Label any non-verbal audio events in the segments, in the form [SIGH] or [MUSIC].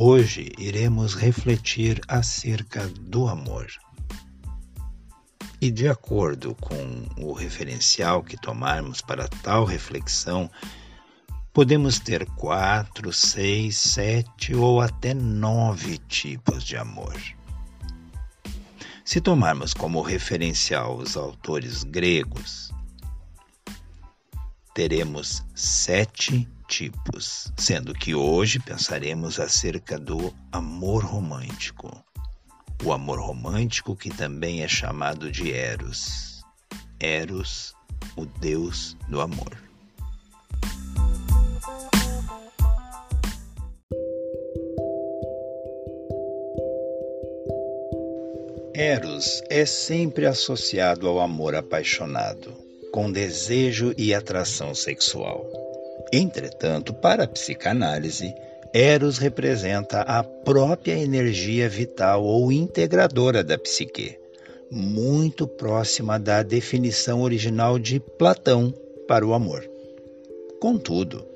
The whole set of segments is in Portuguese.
Hoje iremos refletir acerca do amor. E de acordo com o referencial que tomarmos para tal reflexão, podemos ter quatro, seis, sete ou até nove tipos de amor. Se tomarmos como referencial os autores gregos, teremos sete tipos, sendo que hoje pensaremos acerca do amor romântico. O amor romântico que também é chamado de Eros. Eros, o deus do amor. Eros é sempre associado ao amor apaixonado, com desejo e atração sexual. Entretanto, para a psicanálise, Eros representa a própria energia vital ou integradora da psique, muito próxima da definição original de Platão para o amor. Contudo,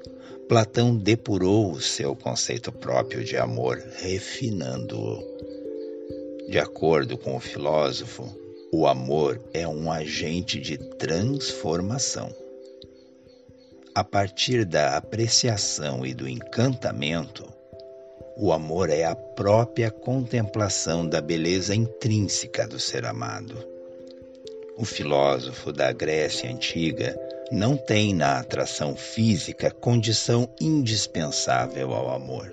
Platão depurou o seu conceito próprio de amor, refinando-o. De acordo com o filósofo, o amor é um agente de transformação a partir da apreciação e do encantamento, o amor é a própria contemplação da beleza intrínseca do ser amado. O filósofo da Grécia Antiga não tem na atração física condição indispensável ao amor,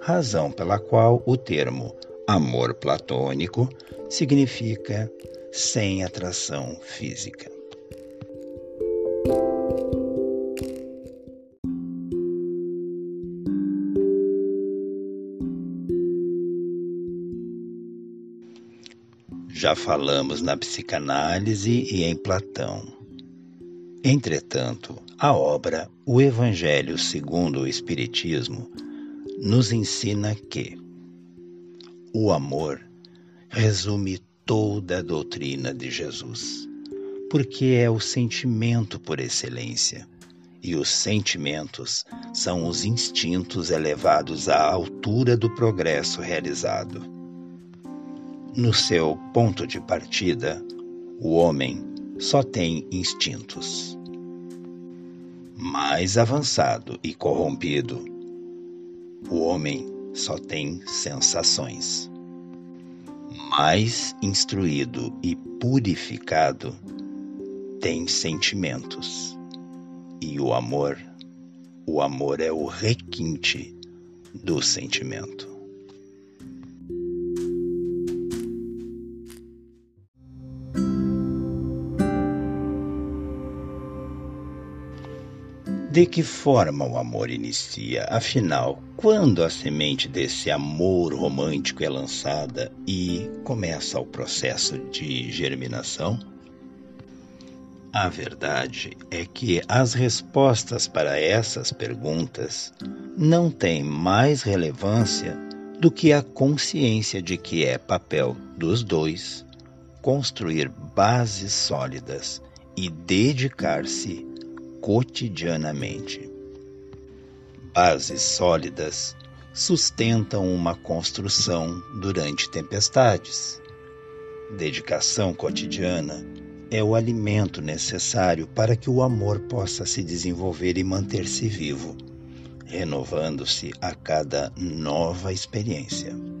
razão pela qual o termo amor platônico significa sem atração física. Já falamos na psicanálise e em Platão. Entretanto, a obra O Evangelho segundo o Espiritismo nos ensina que o amor resume toda a doutrina de Jesus, porque é o sentimento por excelência, e os sentimentos são os instintos elevados à altura do progresso realizado. No seu ponto de partida, o homem só tem instintos. Mais avançado e corrompido, o homem só tem sensações. Mais instruído e purificado, tem sentimentos. E o amor, o amor é o requinte do sentimento. De que forma o amor inicia? Afinal, quando a semente desse amor romântico é lançada e começa o processo de germinação? A verdade é que as respostas para essas perguntas não têm mais relevância do que a consciência de que é papel dos dois construir bases sólidas e dedicar-se cotidianamente. Bases sólidas sustentam uma construção durante tempestades. Dedicação cotidiana é o alimento necessário para que o amor possa se desenvolver e manter-se vivo, renovando-se a cada nova experiência.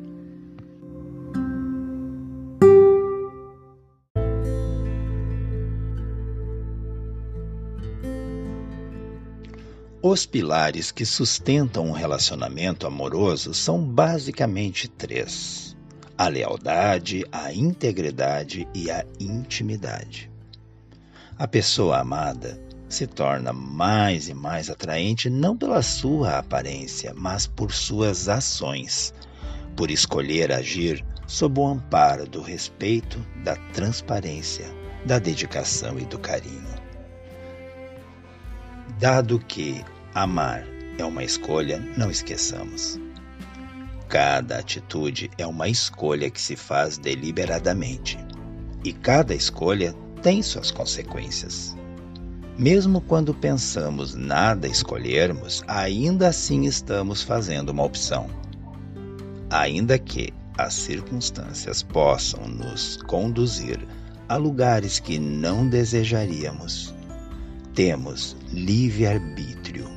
Os pilares que sustentam um relacionamento amoroso são basicamente três: a lealdade, a integridade e a intimidade. A pessoa amada se torna mais e mais atraente não pela sua aparência, mas por suas ações, por escolher agir sob o amparo do respeito, da transparência, da dedicação e do carinho. Dado que amar é uma escolha, não esqueçamos. Cada atitude é uma escolha que se faz deliberadamente, e cada escolha tem suas consequências. Mesmo quando pensamos nada escolhermos, ainda assim estamos fazendo uma opção. Ainda que as circunstâncias possam nos conduzir a lugares que não desejaríamos, temos livre-arbítrio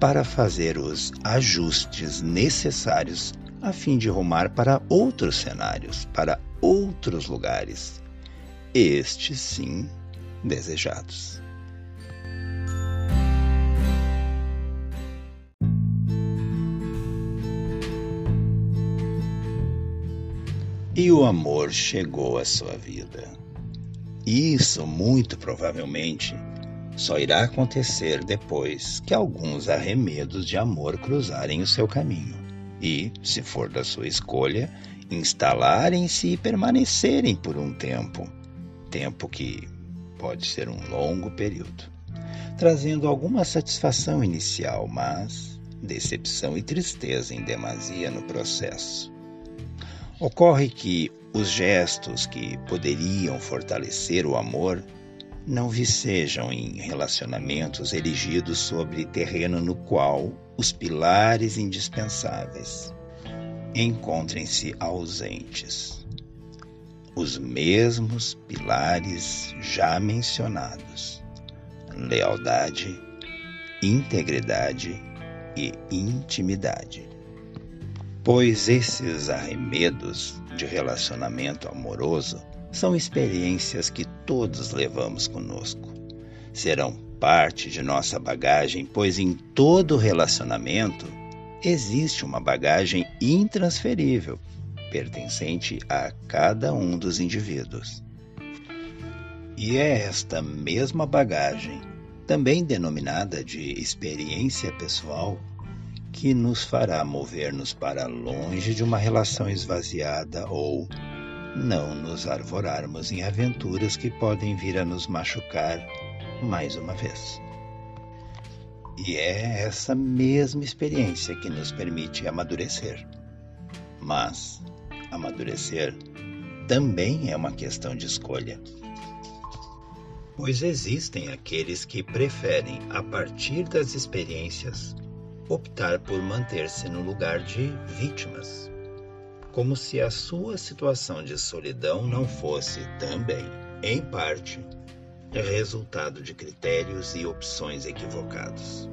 para fazer os ajustes necessários a fim de rumar para outros cenários, para outros lugares, estes sim desejados. e o amor chegou à sua vida. Isso, muito provavelmente, só irá acontecer depois que alguns arremedos de amor cruzarem o seu caminho e, se for da sua escolha, instalarem-se e permanecerem por um tempo tempo que pode ser um longo período trazendo alguma satisfação inicial, mas decepção e tristeza em demasia no processo. Ocorre que os gestos que poderiam fortalecer o amor não vicejam em relacionamentos erigidos sobre terreno no qual os pilares indispensáveis encontrem-se ausentes. Os mesmos pilares já mencionados: lealdade, integridade e intimidade pois esses arremedos de relacionamento amoroso são experiências que todos levamos conosco. Serão parte de nossa bagagem, pois em todo relacionamento existe uma bagagem intransferível, pertencente a cada um dos indivíduos. E é esta mesma bagagem, também denominada de experiência pessoal, que nos fará mover-nos para longe de uma relação esvaziada ou não nos arvorarmos em aventuras que podem vir a nos machucar mais uma vez. E é essa mesma experiência que nos permite amadurecer. Mas amadurecer também é uma questão de escolha. Pois existem aqueles que preferem, a partir das experiências, optar por manter-se no lugar de vítimas, como se a sua situação de solidão não fosse também, em parte, resultado de critérios e opções equivocados.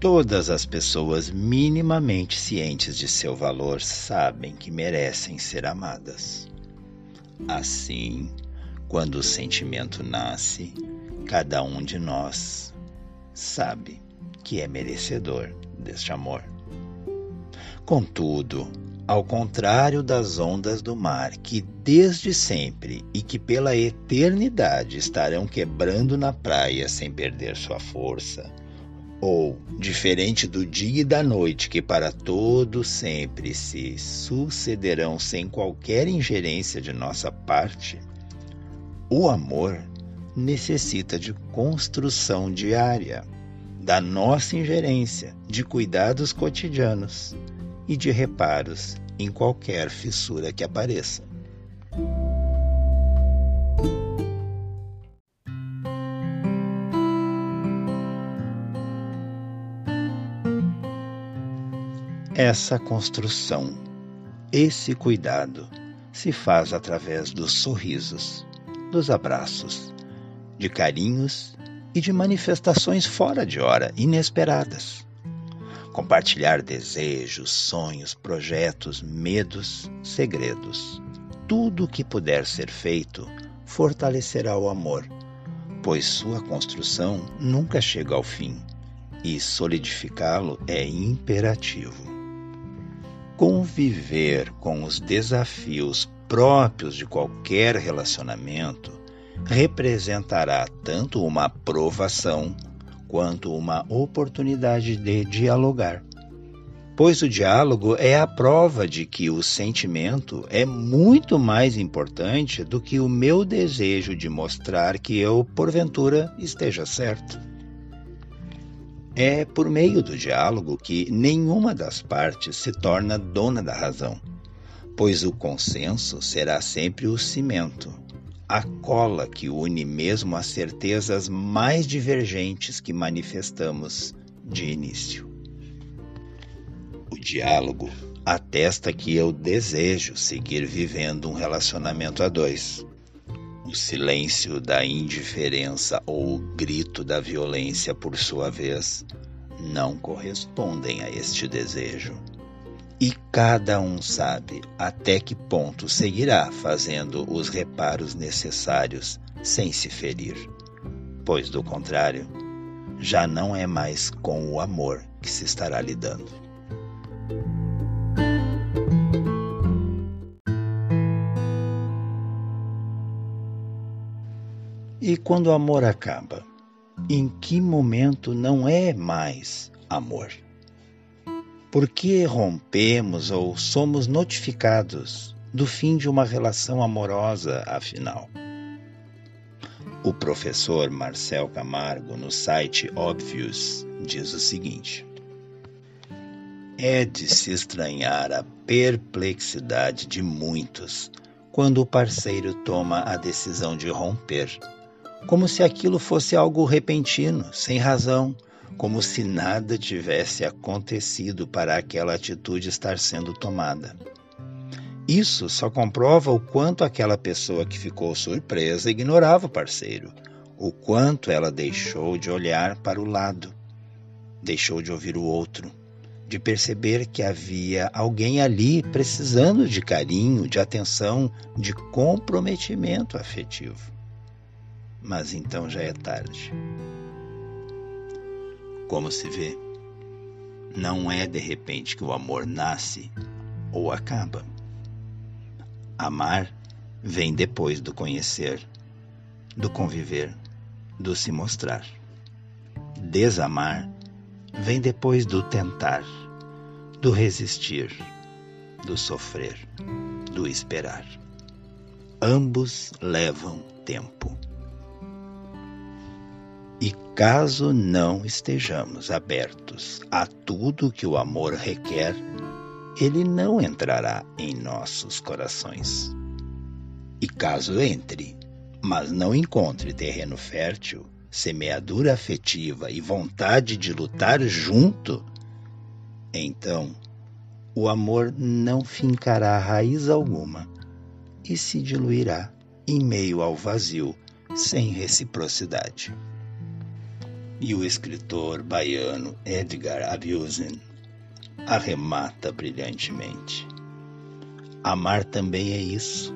Todas as pessoas minimamente cientes de seu valor sabem que merecem ser amadas. Assim, quando o sentimento nasce, cada um de nós sabe que é merecedor deste amor. Contudo, ao contrário das ondas do mar, que desde sempre e que pela eternidade estarão quebrando na praia sem perder sua força, ou, diferente do dia e da noite, que para todo sempre se sucederão sem qualquer ingerência de nossa parte, o amor necessita de construção diária, da nossa ingerência, de cuidados cotidianos e de reparos em qualquer fissura que apareça. Essa construção, esse cuidado, se faz através dos sorrisos, dos abraços, de carinhos e de manifestações fora de hora, inesperadas. Compartilhar desejos, sonhos, projetos, medos, segredos. Tudo o que puder ser feito fortalecerá o amor, pois sua construção nunca chega ao fim e solidificá-lo é imperativo. Conviver com os desafios próprios de qualquer relacionamento representará tanto uma aprovação quanto uma oportunidade de dialogar. Pois o diálogo é a prova de que o sentimento é muito mais importante do que o meu desejo de mostrar que eu, porventura, esteja certo. É por meio do diálogo que nenhuma das partes se torna dona da razão, pois o consenso será sempre o cimento a cola que une mesmo as certezas mais divergentes que manifestamos de início. O diálogo atesta que eu desejo seguir vivendo um relacionamento a dois. O silêncio da indiferença ou o grito da violência, por sua vez, não correspondem a este desejo e cada um sabe até que ponto seguirá fazendo os reparos necessários sem se ferir, pois do contrário, já não é mais com o amor que se estará lidando. E quando o amor acaba, em que momento não é mais amor? Por que rompemos ou somos notificados do fim de uma relação amorosa, afinal? O professor Marcel Camargo, no site Obvious, diz o seguinte: É de se estranhar a perplexidade de muitos quando o parceiro toma a decisão de romper, como se aquilo fosse algo repentino, sem razão como se nada tivesse acontecido para aquela atitude estar sendo tomada. Isso só comprova o quanto aquela pessoa que ficou surpresa ignorava o parceiro, o quanto ela deixou de olhar para o lado, deixou de ouvir o outro, de perceber que havia alguém ali precisando de carinho, de atenção, de comprometimento afetivo. Mas então já é tarde. Como se vê, não é de repente que o amor nasce ou acaba. Amar vem depois do conhecer, do conviver, do se mostrar. Desamar vem depois do tentar, do resistir, do sofrer, do esperar. Ambos levam tempo. Caso não estejamos abertos a tudo que o amor requer, ele não entrará em nossos corações. E caso entre, mas não encontre terreno fértil, semeadura afetiva e vontade de lutar junto, então o amor não fincará raiz alguma e se diluirá em meio ao vazio sem reciprocidade e o escritor baiano Edgar Abusen arremata brilhantemente. Amar também é isso,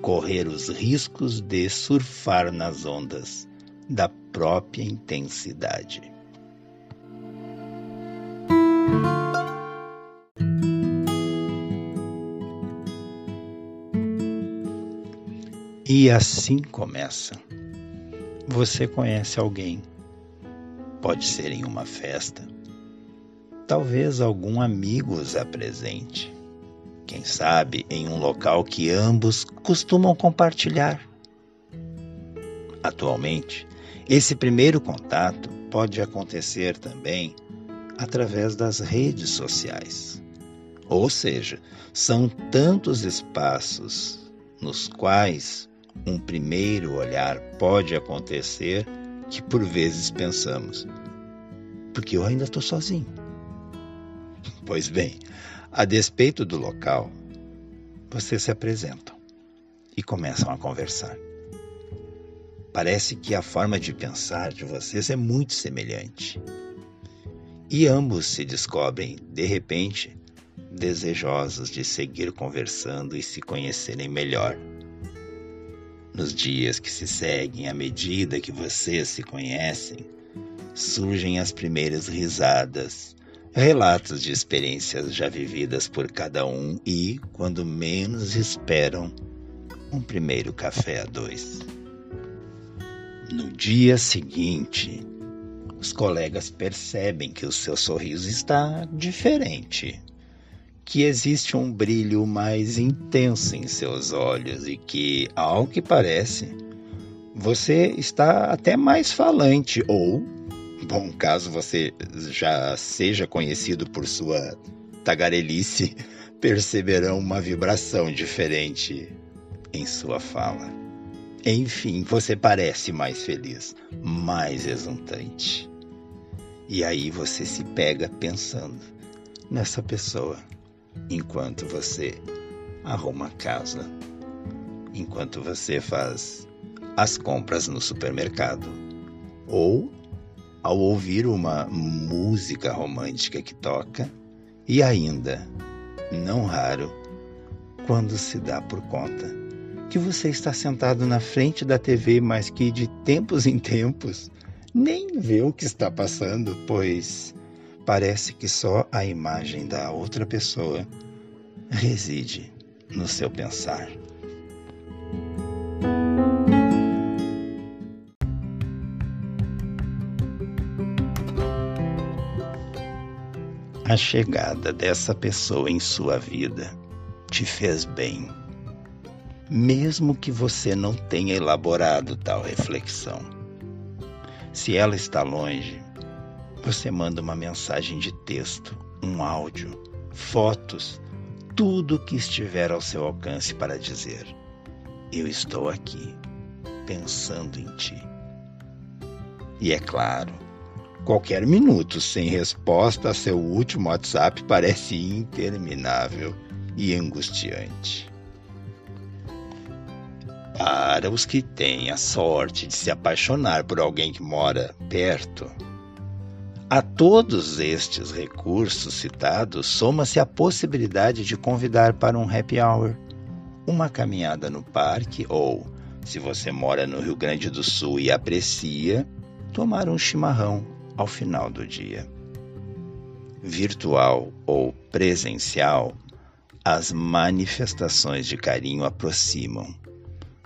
correr os riscos de surfar nas ondas da própria intensidade. E assim começa. Você conhece alguém Pode ser em uma festa. Talvez algum amigo os apresente. Quem sabe em um local que ambos costumam compartilhar. Atualmente, esse primeiro contato pode acontecer também através das redes sociais. Ou seja, são tantos espaços nos quais um primeiro olhar pode acontecer que por vezes pensamos, porque eu ainda estou sozinho. [LAUGHS] Pois bem, a despeito do local, vocês se apresentam e começam a conversar. Parece que a forma de pensar de vocês é muito semelhante. E ambos se descobrem, de repente, desejosos de seguir conversando e se conhecerem melhor nos dias que se seguem, à medida que vocês se conhecem, surgem as primeiras risadas, relatos de experiências já vividas por cada um e, quando menos esperam, um primeiro café a dois. No dia seguinte, os colegas percebem que o seu sorriso está diferente, que existe um brilho mais intenso em seus olhos e que, ao que parece, você está até mais falante ou, bom, caso você já seja conhecido por sua tagarelice, [LAUGHS] perceberão uma vibração diferente em sua fala. Enfim, você parece mais feliz, mais exultante. E aí você se pega pensando nessa pessoa enquanto você arruma a casa, enquanto você faz as compras no supermercado ou ao ouvir uma música romântica que toca e ainda, não raro, quando se dá por conta que você está sentado na frente da TV, mas que de tempos em tempos nem vê o que está passando, pois parece que só a imagem da outra pessoa reside no seu pensar. A chegada dessa pessoa em sua vida te fez bem mesmo que você não tenha elaborado tal reflexão. Se ela está longe, você manda uma mensagem de texto, um áudio, fotos, tudo o que estiver ao seu alcance para dizer: Eu estou aqui, pensando em ti. E é claro, qualquer minuto sem resposta a seu último WhatsApp parece interminável e angustiante. Para os que têm a sorte de se apaixonar por alguém que mora perto, a todos estes recursos citados soma-se a possibilidade de convidar para um happy hour, uma caminhada no parque ou, se você mora no Rio Grande do Sul e aprecia, tomar um chimarrão ao final do dia. Virtual ou presencial, as manifestações de carinho aproximam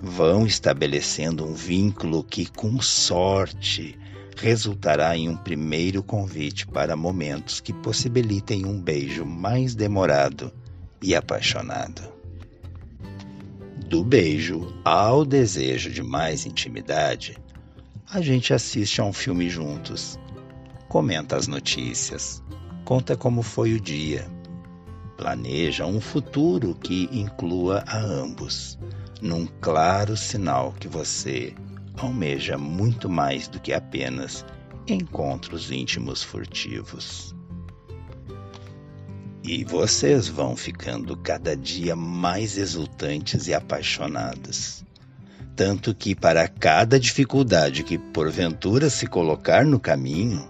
vão estabelecendo um vínculo que, com sorte, resultará em um primeiro convite para momentos que possibilitem um beijo mais demorado e apaixonado. Do beijo ao desejo de mais intimidade, a gente assiste a um filme juntos, comenta as notícias, conta como foi o dia, planeja um futuro que inclua a ambos num claro sinal que você almeja muito mais do que apenas encontros íntimos furtivos. E vocês vão ficando cada dia mais exultantes e apaixonados. Tanto que, para cada dificuldade que porventura se colocar no caminho,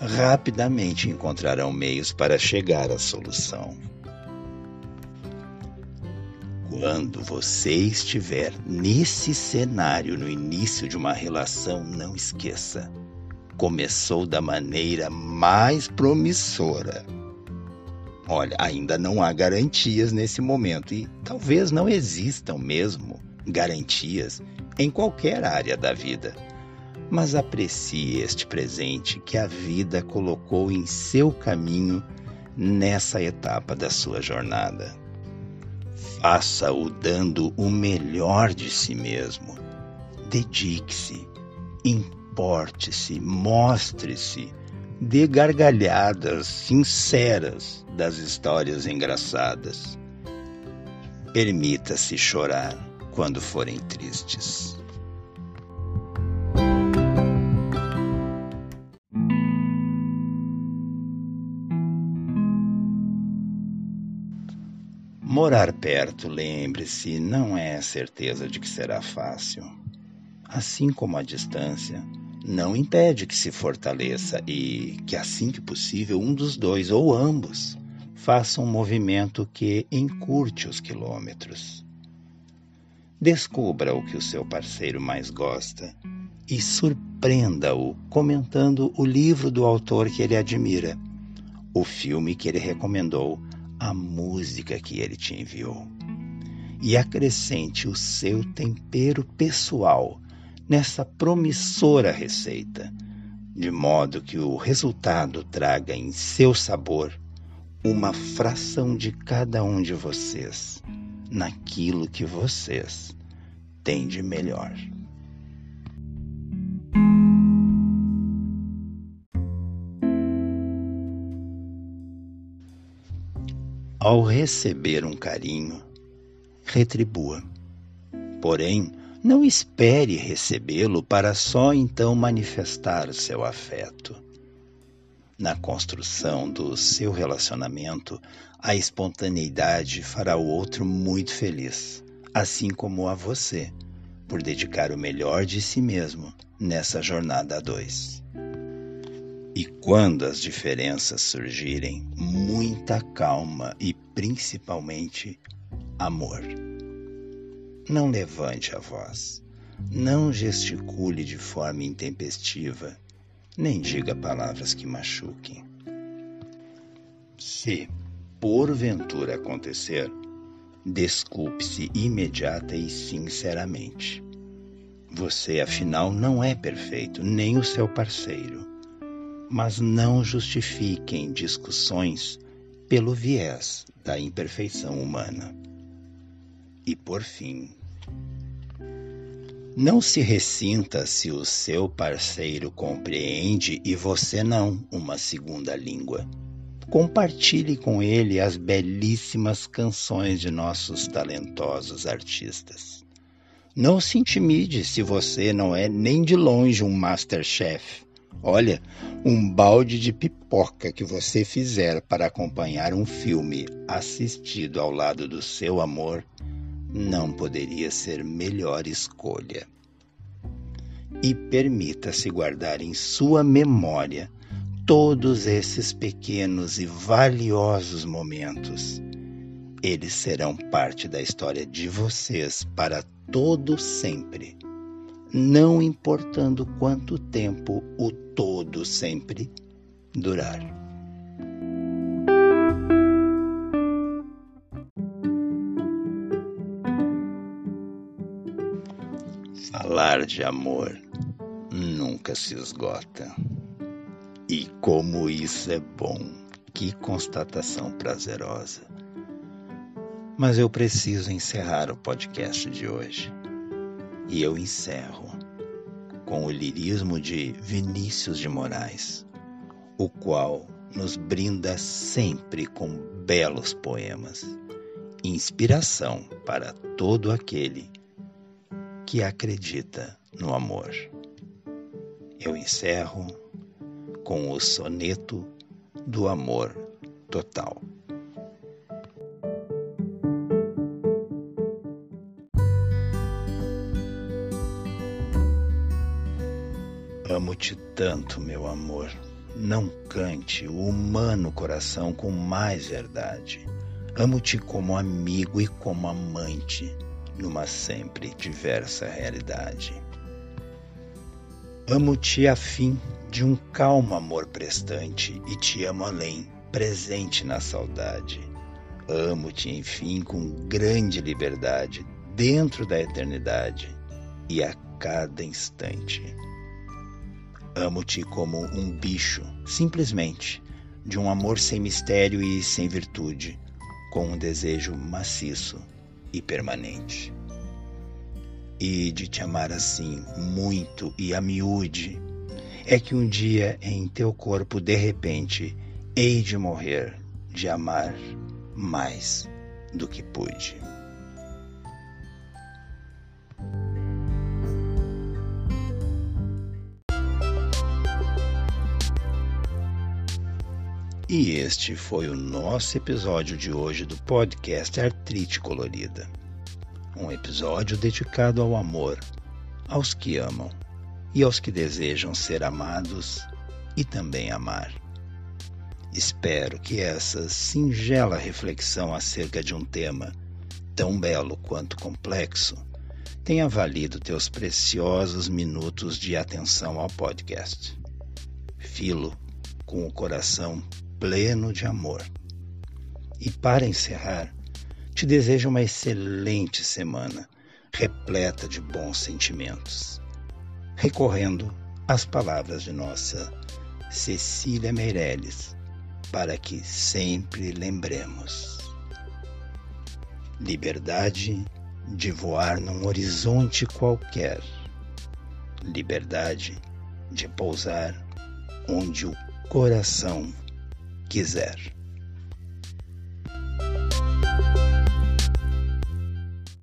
rapidamente encontrarão meios para chegar à solução. Quando você estiver nesse cenário no início de uma relação, não esqueça. Começou da maneira mais promissora. Olha, ainda não há garantias nesse momento e talvez não existam mesmo garantias em qualquer área da vida. Mas aprecie este presente que a vida colocou em seu caminho nessa etapa da sua jornada. Faça-o dando o melhor de si mesmo. Dedique-se, importe-se, mostre-se, dê gargalhadas sinceras das histórias engraçadas. Permita-se chorar quando forem tristes. Morar perto, lembre-se, não é certeza de que será fácil. Assim como a distância, não impede que se fortaleça e que, assim que possível, um dos dois ou ambos faça um movimento que encurte os quilômetros. Descubra o que o seu parceiro mais gosta e surpreenda-o comentando o livro do autor que ele admira, o filme que ele recomendou, a música que ele te enviou. E acrescente o seu tempero pessoal nessa promissora receita, de modo que o resultado traga em seu sabor uma fração de cada um de vocês naquilo que vocês têm de melhor. Ao receber um carinho, retribua. Porém, não espere recebê-lo para só então manifestar o seu afeto. Na construção do seu relacionamento, a espontaneidade fará o outro muito feliz, assim como a você, por dedicar o melhor de si mesmo nessa jornada a dois. E quando as diferenças surgirem, muita calma e principalmente amor. Não levante a voz, não gesticule de forma intempestiva, nem diga palavras que machuquem. Se porventura acontecer, desculpe-se imediata e sinceramente. Você, afinal, não é perfeito, nem o seu parceiro mas não justifiquem discussões pelo viés da imperfeição humana. E por fim, não se ressinta se o seu parceiro compreende e você não uma segunda língua. Compartilhe com ele as belíssimas canções de nossos talentosos artistas. Não se intimide se você não é nem de longe um masterchef Olha, um balde de pipoca que você fizer para acompanhar um filme assistido ao lado do seu amor não poderia ser melhor escolha. E permita-se guardar em sua memória todos esses pequenos e valiosos momentos. Eles serão parte da história de vocês para todo sempre não importando quanto tempo o todo sempre durar. Falar de amor nunca se esgota. E como isso é bom, que constatação prazerosa. Mas eu preciso encerrar o podcast de hoje. E eu encerro com o lirismo de Vinícius de Moraes, o qual nos brinda sempre com belos poemas, inspiração para todo aquele que acredita no amor. Eu encerro com o soneto do amor total. Amo-te tanto, meu amor. Não cante o humano coração com mais verdade. Amo-te como amigo e como amante, numa sempre diversa realidade. Amo-te a fim de um calmo amor prestante e te amo além, presente na saudade. Amo-te, enfim, com grande liberdade, dentro da eternidade e a cada instante. Amo-te como um bicho, simplesmente, de um amor sem mistério e sem virtude, com um desejo maciço e permanente. E de te amar assim, muito e a miúde, é que um dia em teu corpo, de repente, hei de morrer de amar mais do que pude. E este foi o nosso episódio de hoje do podcast Artrite Colorida. Um episódio dedicado ao amor, aos que amam e aos que desejam ser amados e também amar. Espero que essa singela reflexão acerca de um tema tão belo quanto complexo tenha valido teus preciosos minutos de atenção ao podcast. Filo com o coração pleno de amor. E para encerrar, te desejo uma excelente semana, repleta de bons sentimentos. Recorrendo às palavras de nossa Cecília Meirelles, para que sempre lembremos. Liberdade de voar num horizonte qualquer. Liberdade de pousar onde o coração quiser.